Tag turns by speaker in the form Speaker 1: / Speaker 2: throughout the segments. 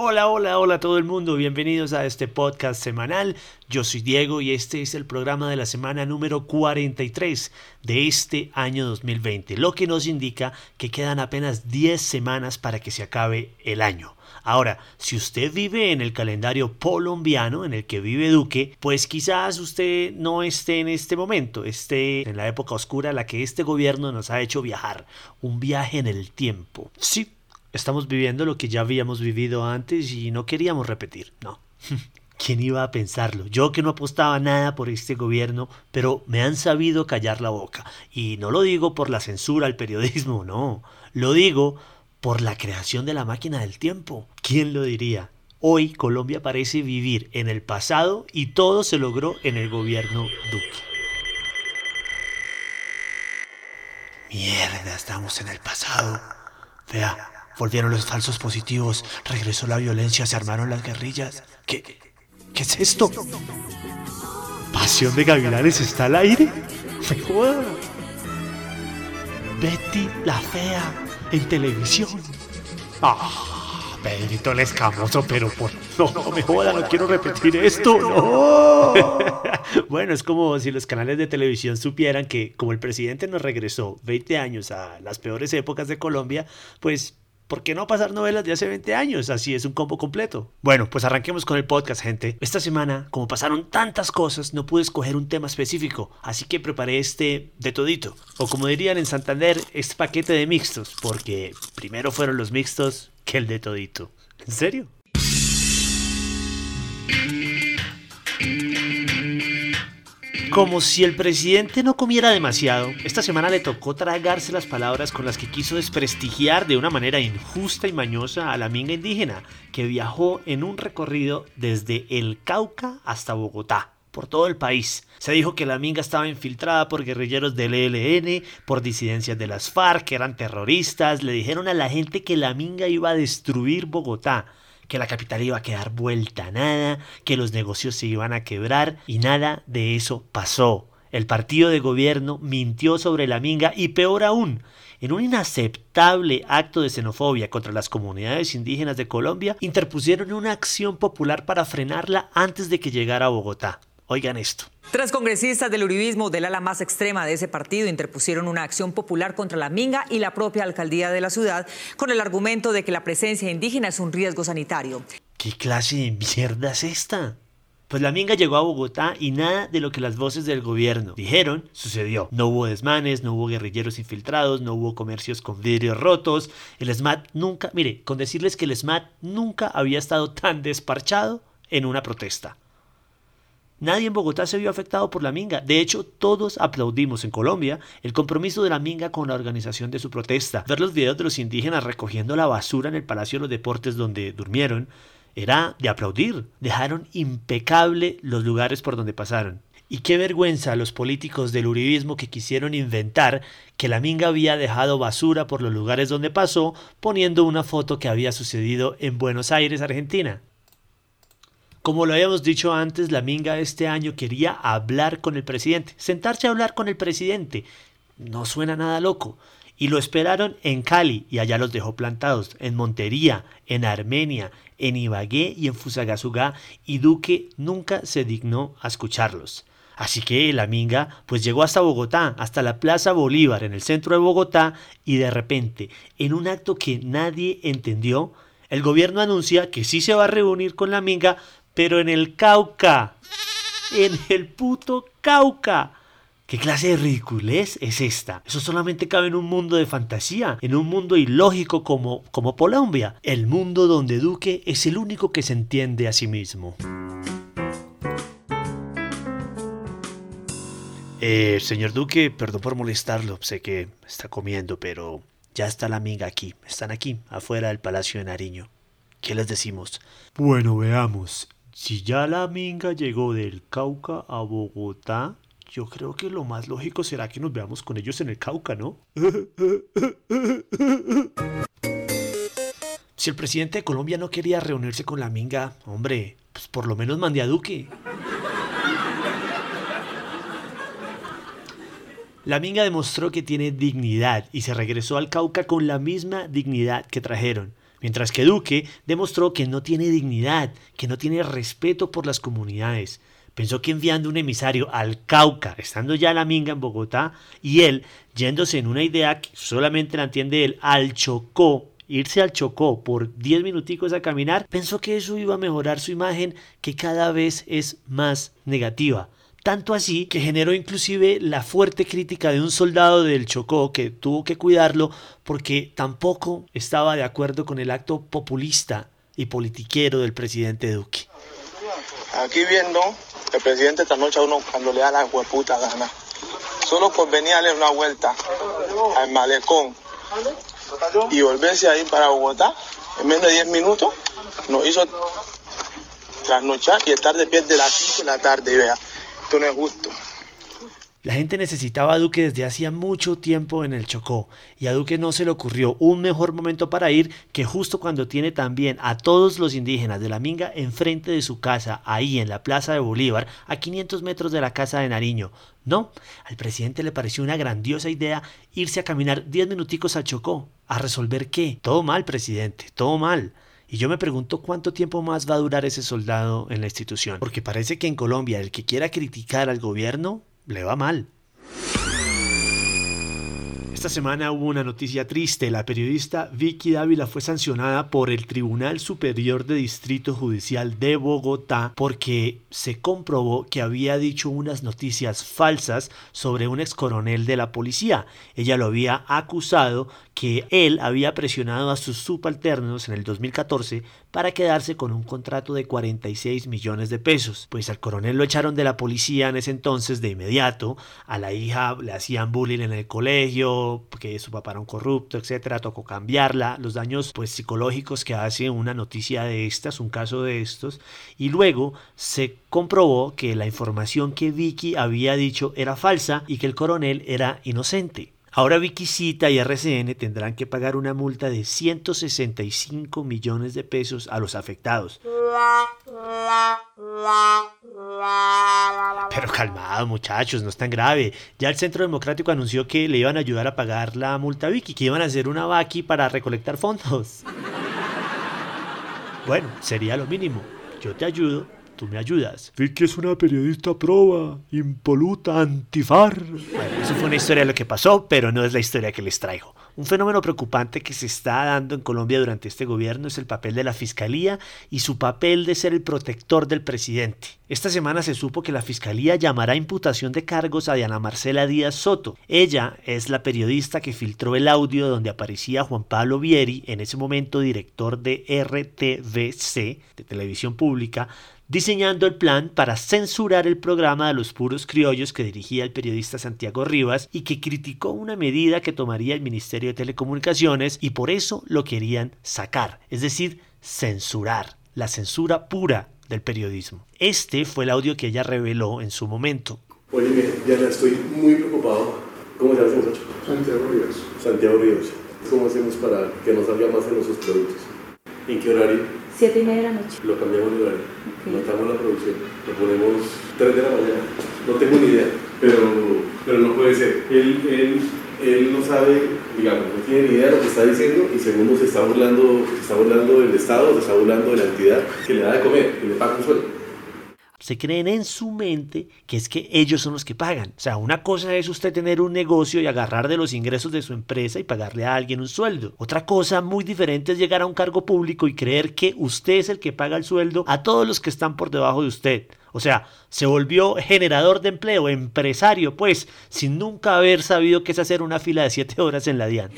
Speaker 1: Hola, hola, hola todo el mundo, bienvenidos a este podcast semanal. Yo soy Diego y este es el programa de la semana número 43 de este año 2020, lo que nos indica que quedan apenas 10 semanas para que se acabe el año. Ahora, si usted vive en el calendario colombiano en el que vive Duque, pues quizás usted no esté en este momento, esté en la época oscura a la que este gobierno nos ha hecho viajar, un viaje en el tiempo. Sí, Estamos viviendo lo que ya habíamos vivido antes y no queríamos repetir, no. ¿Quién iba a pensarlo? Yo que no apostaba nada por este gobierno, pero me han sabido callar la boca. Y no lo digo por la censura al periodismo, no. Lo digo por la creación de la máquina del tiempo. ¿Quién lo diría? Hoy Colombia parece vivir en el pasado y todo se logró en el gobierno Duque. Mierda, estamos en el pasado. Vea, Volvieron los falsos positivos, regresó la violencia, se armaron las guerrillas. ¿Qué, qué es esto? ¿Pasión de Gavilanes está al aire? Betty la Fea en televisión. Ah, Pedrito el Escamoso, pero por... No, no me joda, no quiero repetir esto, no. bueno, es como si los canales de televisión supieran que como el presidente nos regresó 20 años a las peores épocas de Colombia, pues ¿Por qué no pasar novelas de hace 20 años? Así es un combo completo. Bueno, pues arranquemos con el podcast, gente. Esta semana, como pasaron tantas cosas, no pude escoger un tema específico, así que preparé este de todito. O como dirían en Santander, este paquete de mixtos, porque primero fueron los mixtos que el de todito. ¿En serio? Como si el presidente no comiera demasiado, esta semana le tocó tragarse las palabras con las que quiso desprestigiar de una manera injusta y mañosa a la minga indígena, que viajó en un recorrido desde el Cauca hasta Bogotá por todo el país. Se dijo que la minga estaba infiltrada por guerrilleros del ELN, por disidencias de las FARC, que eran terroristas. Le dijeron a la gente que la minga iba a destruir Bogotá que la capital iba a quedar vuelta a nada, que los negocios se iban a quebrar y nada de eso pasó. El partido de gobierno mintió sobre la minga y peor aún, en un inaceptable acto de xenofobia contra las comunidades indígenas de Colombia, interpusieron una acción popular para frenarla antes de que llegara a Bogotá. Oigan esto.
Speaker 2: Tres congresistas del uribismo del ala más extrema de ese partido interpusieron una acción popular contra la minga y la propia alcaldía de la ciudad con el argumento de que la presencia indígena es un riesgo sanitario.
Speaker 1: ¿Qué clase de mierda es esta? Pues la minga llegó a Bogotá y nada de lo que las voces del gobierno dijeron sucedió. No hubo desmanes, no hubo guerrilleros infiltrados, no hubo comercios con vidrios rotos. El SMAT nunca, mire, con decirles que el SMAT nunca había estado tan desparchado en una protesta. Nadie en Bogotá se vio afectado por la minga. De hecho, todos aplaudimos en Colombia el compromiso de la minga con la organización de su protesta. Ver los videos de los indígenas recogiendo la basura en el Palacio de los Deportes donde durmieron era de aplaudir. Dejaron impecable los lugares por donde pasaron. Y qué vergüenza a los políticos del uribismo que quisieron inventar que la minga había dejado basura por los lugares donde pasó, poniendo una foto que había sucedido en Buenos Aires, Argentina. Como lo habíamos dicho antes, la Minga este año quería hablar con el presidente, sentarse a hablar con el presidente. No suena nada loco. Y lo esperaron en Cali y allá los dejó plantados, en Montería, en Armenia, en Ibagué y en Fusagasugá y Duque nunca se dignó a escucharlos. Así que la minga pues llegó hasta Bogotá, hasta la Plaza Bolívar en el centro de Bogotá y de repente, en un acto que nadie entendió, el gobierno anuncia que sí se va a reunir con la minga, pero en el Cauca. En el puto Cauca. ¿Qué clase de ridiculez es esta? Eso solamente cabe en un mundo de fantasía, en un mundo ilógico como, como Colombia, el mundo donde Duque es el único que se entiende a sí mismo. Eh, señor Duque, perdón por molestarlo, sé que está comiendo, pero ya está la amiga aquí, están aquí, afuera del Palacio de Nariño. ¿Qué les decimos? Bueno, veamos. Si ya la minga llegó del Cauca a Bogotá, yo creo que lo más lógico será que nos veamos con ellos en el Cauca, ¿no? Si el presidente de Colombia no quería reunirse con la minga, hombre, pues por lo menos mande a Duque. La minga demostró que tiene dignidad y se regresó al Cauca con la misma dignidad que trajeron Mientras que Duque demostró que no tiene dignidad, que no tiene respeto por las comunidades. Pensó que enviando un emisario al Cauca, estando ya la minga en Bogotá, y él yéndose en una idea que solamente la entiende él, al Chocó, irse al Chocó por 10 minuticos a caminar, pensó que eso iba a mejorar su imagen que cada vez es más negativa. Tanto así que generó inclusive la fuerte crítica de un soldado del Chocó que tuvo que cuidarlo porque tampoco estaba de acuerdo con el acto populista y politiquero del presidente Duque.
Speaker 3: Aquí viendo, el presidente esta noche a uno cuando le da la hueputa gana. Solo por venir a darle una vuelta al malecón y volverse a ir para Bogotá en menos de 10 minutos, nos hizo trasnochar y estar de pie de las 5 de la tarde, vea. Esto.
Speaker 1: La gente necesitaba a Duque desde hacía mucho tiempo en el Chocó y a Duque no se le ocurrió un mejor momento para ir que justo cuando tiene también a todos los indígenas de la Minga enfrente de su casa, ahí en la Plaza de Bolívar, a 500 metros de la casa de Nariño. No, al presidente le pareció una grandiosa idea irse a caminar 10 minuticos al Chocó. ¿A resolver qué? Todo mal, presidente, todo mal. Y yo me pregunto cuánto tiempo más va a durar ese soldado en la institución, porque parece que en Colombia el que quiera criticar al gobierno le va mal. Esta semana hubo una noticia triste. La periodista Vicky Dávila fue sancionada por el Tribunal Superior de Distrito Judicial de Bogotá porque se comprobó que había dicho unas noticias falsas sobre un ex coronel de la policía. Ella lo había acusado que él había presionado a sus subalternos en el 2014 para quedarse con un contrato de 46 millones de pesos. Pues al coronel lo echaron de la policía en ese entonces de inmediato, a la hija le hacían bullying en el colegio, porque su papá era un corrupto, etcétera, tocó cambiarla, los daños pues psicológicos que hace una noticia de estas, un caso de estos, y luego se comprobó que la información que Vicky había dicho era falsa y que el coronel era inocente. Ahora Viquisita y RCN tendrán que pagar una multa de 165 millones de pesos a los afectados. Pero calmado muchachos, no es tan grave. Ya el Centro Democrático anunció que le iban a ayudar a pagar la multa a Vicky, que iban a hacer una vaqui para recolectar fondos. Bueno, sería lo mínimo. Yo te ayudo, tú me ayudas.
Speaker 4: Vicky es una periodista proba, impoluta, antifar.
Speaker 1: Bueno, eso fue una historia de lo que pasó, pero no es la historia que les traigo. Un fenómeno preocupante que se está dando en Colombia durante este gobierno es el papel de la Fiscalía y su papel de ser el protector del presidente. Esta semana se supo que la Fiscalía llamará a imputación de cargos a Diana Marcela Díaz Soto. Ella es la periodista que filtró el audio donde aparecía Juan Pablo Vieri, en ese momento director de RTVC, de Televisión Pública, diseñando el plan para censurar el programa de los puros criollos que dirigía el periodista Santiago Rivas y que criticó una medida que tomaría el Ministerio de Telecomunicaciones y por eso lo querían sacar, es decir, censurar, la censura pura del periodismo. Este fue el audio que ella reveló en su momento.
Speaker 5: Oye, Diana, estoy muy preocupado. ¿Cómo se llama ese muchacho?
Speaker 3: Santiago Ríos.
Speaker 5: Santiago Ríos. ¿Cómo hacemos para que no salga más en nuestros productos? ¿En qué horario?
Speaker 6: Siete y media de la noche.
Speaker 5: Lo cambiamos de horario. Notamos la producción. Lo ponemos 3 de la mañana. No tengo ni idea, pero, pero no puede ser. Él, él, él no sabe, digamos, no tiene ni idea de lo que está diciendo y segundo se está burlando, se está burlando del Estado, se está burlando de la entidad que le da de comer, que le paga un sueldo
Speaker 1: se creen en su mente que es que ellos son los que pagan. O sea, una cosa es usted tener un negocio y agarrar de los ingresos de su empresa y pagarle a alguien un sueldo. Otra cosa muy diferente es llegar a un cargo público y creer que usted es el que paga el sueldo a todos los que están por debajo de usted. O sea, se volvió generador de empleo, empresario, pues, sin nunca haber sabido qué es hacer una fila de 7 horas en la DIAN.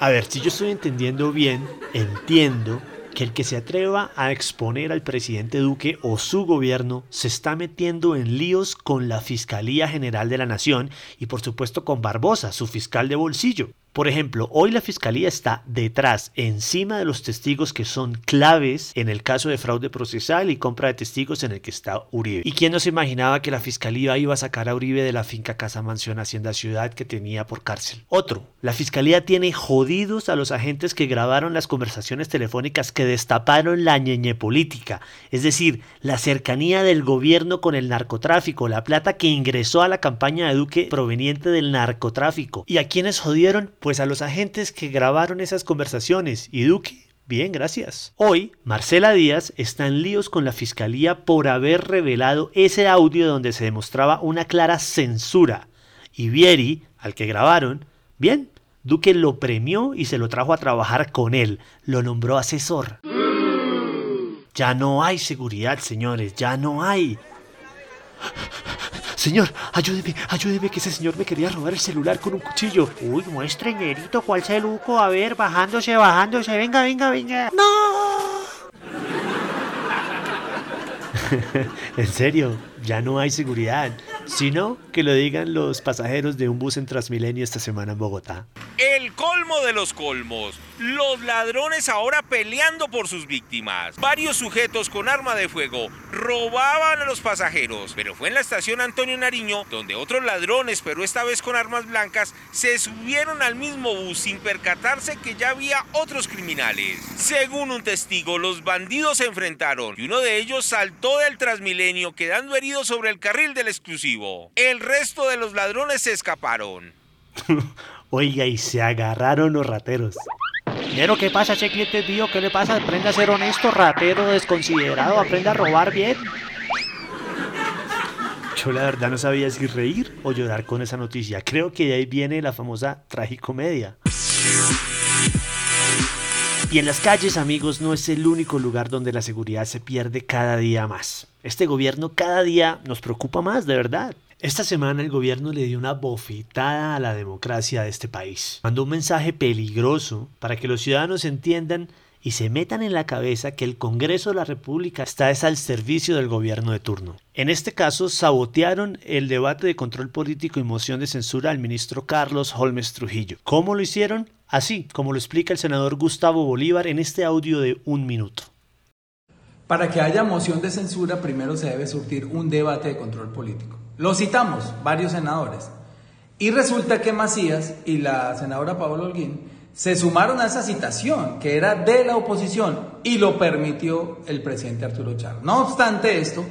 Speaker 1: A ver, si yo estoy entendiendo bien, entiendo que el que se atreva a exponer al presidente Duque o su gobierno se está metiendo en líos con la Fiscalía General de la Nación y por supuesto con Barbosa, su fiscal de bolsillo. Por ejemplo, hoy la fiscalía está detrás, encima de los testigos que son claves en el caso de fraude procesal y compra de testigos en el que está Uribe. ¿Y quién no se imaginaba que la fiscalía iba a sacar a Uribe de la finca Casa Mansión Hacienda Ciudad que tenía por cárcel? Otro, la fiscalía tiene jodidos a los agentes que grabaron las conversaciones telefónicas que destaparon la ñeñe política, es decir, la cercanía del gobierno con el narcotráfico, la plata que ingresó a la campaña de Duque proveniente del narcotráfico. ¿Y a quiénes jodieron? Pues a los agentes que grabaron esas conversaciones y Duque, bien, gracias. Hoy, Marcela Díaz está en líos con la fiscalía por haber revelado ese audio donde se demostraba una clara censura. Y Vieri, al que grabaron, bien, Duque lo premió y se lo trajo a trabajar con él, lo nombró asesor. Ya no hay seguridad, señores, ya no hay. Señor, ayúdeme, ayúdeme que ese señor me quería robar el celular con un cuchillo.
Speaker 6: Uy, muestre, ñerito, ¿cuál celuco? A ver, bajándose, bajándose. Venga, venga, venga. ¡No!
Speaker 1: en serio, ya no hay seguridad sino que lo digan los pasajeros de un bus en Transmilenio esta semana en Bogotá.
Speaker 7: De los colmos. Los ladrones ahora peleando por sus víctimas. Varios sujetos con arma de fuego robaban a los pasajeros, pero fue en la estación Antonio Nariño donde otros ladrones, pero esta vez con armas blancas, se subieron al mismo bus sin percatarse que ya había otros criminales. Según un testigo, los bandidos se enfrentaron y uno de ellos saltó del Transmilenio quedando herido sobre el carril del exclusivo. El resto de los ladrones se escaparon.
Speaker 1: Oiga, y se agarraron los rateros.
Speaker 6: ¿qué pasa, ese tío? ¿Qué le pasa? Aprende a ser honesto, ratero, desconsiderado, aprende a robar bien.
Speaker 1: Yo la verdad no sabía si reír o llorar con esa noticia. Creo que de ahí viene la famosa tragicomedia. Y en las calles, amigos, no es el único lugar donde la seguridad se pierde cada día más. Este gobierno cada día nos preocupa más, de verdad. Esta semana el gobierno le dio una bofetada a la democracia de este país. Mandó un mensaje peligroso para que los ciudadanos entiendan y se metan en la cabeza que el Congreso de la República está al servicio del gobierno de turno. En este caso, sabotearon el debate de control político y moción de censura al ministro Carlos Holmes Trujillo. ¿Cómo lo hicieron? Así como lo explica el senador Gustavo Bolívar en este audio de un minuto.
Speaker 8: Para que haya moción de censura, primero se debe surtir un debate de control político. Lo citamos, varios senadores. Y resulta que Macías y la senadora Paola Holguín se sumaron a esa citación, que era de la oposición, y lo permitió el presidente Arturo Char. No obstante esto,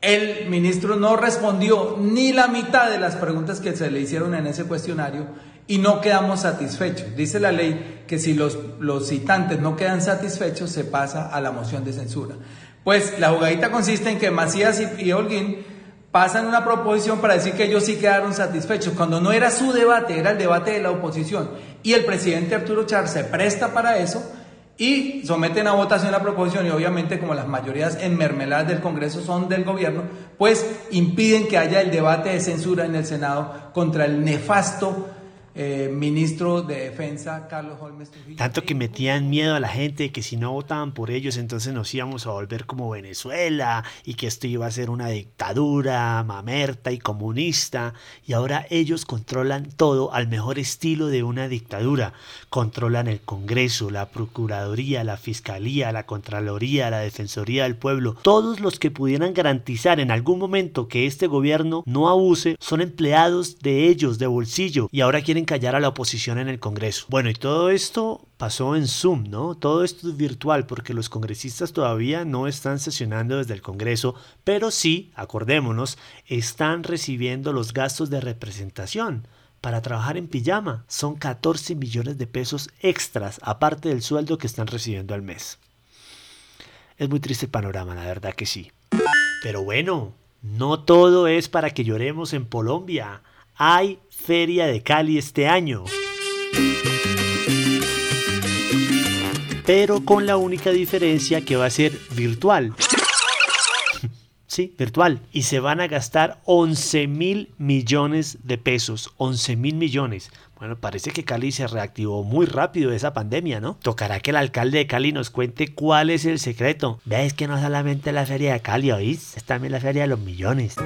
Speaker 8: el ministro no respondió ni la mitad de las preguntas que se le hicieron en ese cuestionario y no quedamos satisfechos. Dice la ley que si los, los citantes no quedan satisfechos, se pasa a la moción de censura. Pues la jugadita consiste en que Macías y, y Holguín pasan una proposición para decir que ellos sí quedaron satisfechos, cuando no era su debate, era el debate de la oposición. Y el presidente Arturo Char se presta para eso y someten a votación la proposición y obviamente como las mayorías en mermeladas del Congreso son del gobierno, pues impiden que haya el debate de censura en el Senado contra el nefasto eh, ministro de Defensa, Carlos Holmes
Speaker 1: Tanto que metían miedo a la gente que si no votaban por ellos, entonces nos íbamos a volver como Venezuela y que esto iba a ser una dictadura mamerta y comunista. Y ahora ellos controlan todo al mejor estilo de una dictadura. Controlan el Congreso, la Procuraduría, la Fiscalía, la Contraloría, la Defensoría del Pueblo. Todos los que pudieran garantizar en algún momento que este gobierno no abuse son empleados de ellos, de bolsillo, y ahora quieren callar a la oposición en el Congreso. Bueno, y todo esto pasó en Zoom, ¿no? Todo esto es virtual porque los congresistas todavía no están sesionando desde el Congreso, pero sí, acordémonos, están recibiendo los gastos de representación para trabajar en pijama. Son 14 millones de pesos extras, aparte del sueldo que están recibiendo al mes. Es muy triste el panorama, la verdad que sí. Pero bueno, no todo es para que lloremos en Colombia hay Feria de Cali este año. Pero con la única diferencia que va a ser virtual. Sí, virtual. Y se van a gastar 11 mil millones de pesos. 11 mil millones. Bueno, parece que Cali se reactivó muy rápido esa pandemia, ¿no? Tocará que el alcalde de Cali nos cuente cuál es el secreto. Veis que no solamente la feria de Cali, ¿oís? Es también la feria de los millones.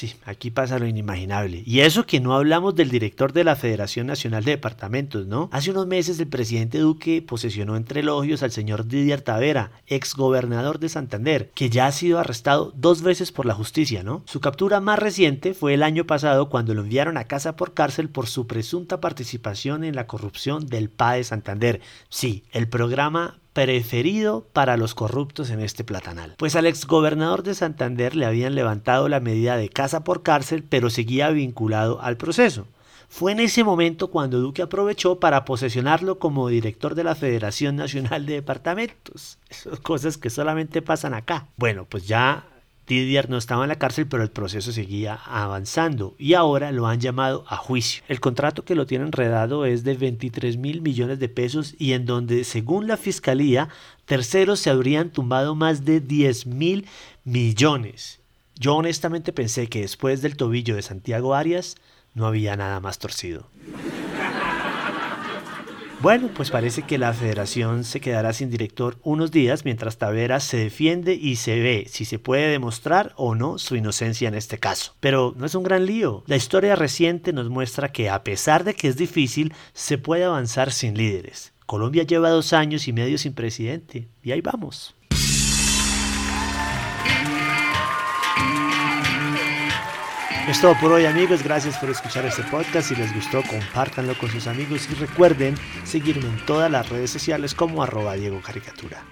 Speaker 1: Sí, aquí pasa lo inimaginable. Y eso que no hablamos del director de la Federación Nacional de Departamentos, ¿no? Hace unos meses el presidente Duque posesionó entre elogios al señor Didier Tavera, ex gobernador de Santander, que ya ha sido arrestado dos veces por la justicia, ¿no? Su captura más reciente fue el año pasado cuando lo enviaron a casa por cárcel por su presunta participación en la corrupción del PA de Santander. Sí, el programa preferido para los corruptos en este platanal. Pues al exgobernador de Santander le habían levantado la medida de casa por cárcel, pero seguía vinculado al proceso. Fue en ese momento cuando Duque aprovechó para posesionarlo como director de la Federación Nacional de Departamentos. Esas cosas que solamente pasan acá. Bueno, pues ya Didier no estaba en la cárcel, pero el proceso seguía avanzando y ahora lo han llamado a juicio. El contrato que lo tiene enredado es de 23 mil millones de pesos y en donde, según la fiscalía, terceros se habrían tumbado más de 10 mil millones. Yo honestamente pensé que después del tobillo de Santiago Arias no había nada más torcido. Bueno, pues parece que la federación se quedará sin director unos días mientras Taveras se defiende y se ve si se puede demostrar o no su inocencia en este caso. Pero no es un gran lío. La historia reciente nos muestra que a pesar de que es difícil, se puede avanzar sin líderes. Colombia lleva dos años y medio sin presidente y ahí vamos. Es todo por hoy amigos, gracias por escuchar este podcast, si les gustó compártanlo con sus amigos y recuerden seguirme en todas las redes sociales como arroba Diego Caricatura.